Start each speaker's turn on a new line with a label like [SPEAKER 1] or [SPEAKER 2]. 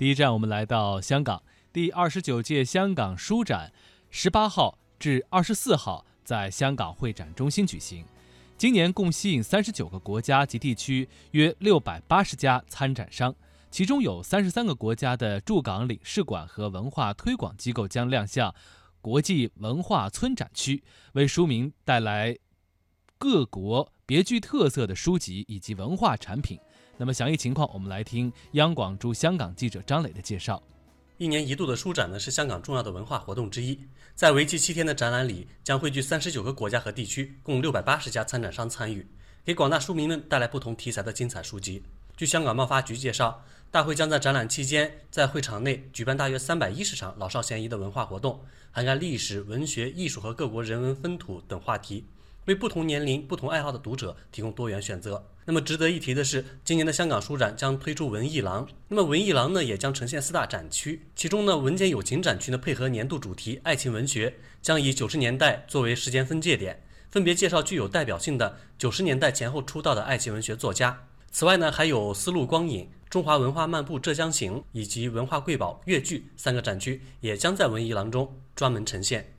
[SPEAKER 1] 第一站，我们来到香港，第二十九届香港书展，十八号至二十四号在香港会展中心举行。今年共吸引三十九个国家及地区约六百八十家参展商，其中有三十三个国家的驻港领事馆和文化推广机构将亮相国际文化村展区，为书名带来各国别具特色的书籍以及文化产品。那么详细情况，我们来听央广驻香港记者张磊的介绍。
[SPEAKER 2] 一年一度的书展呢，是香港重要的文化活动之一。在为期七天的展览里，将汇聚三十九个国家和地区，共六百八十家参展商参与，给广大书迷们带来不同题材的精彩书籍。据香港贸发局介绍，大会将在展览期间在会场内举办大约三百一十场老少咸宜的文化活动，涵盖历史、文学、艺术和各国人文风土等话题。为不同年龄、不同爱好的读者提供多元选择。那么值得一提的是，今年的香港书展将推出文艺廊。那么文艺廊呢，也将呈现四大展区，其中呢，文简友情展区呢，配合年度主题爱情文学，将以九十年代作为时间分界点，分别介绍具有代表性的九十年代前后出道的爱情文学作家。此外呢，还有丝路光影、中华文化漫步浙江行以及文化瑰宝粤剧三个展区，也将在文艺廊中专门呈现。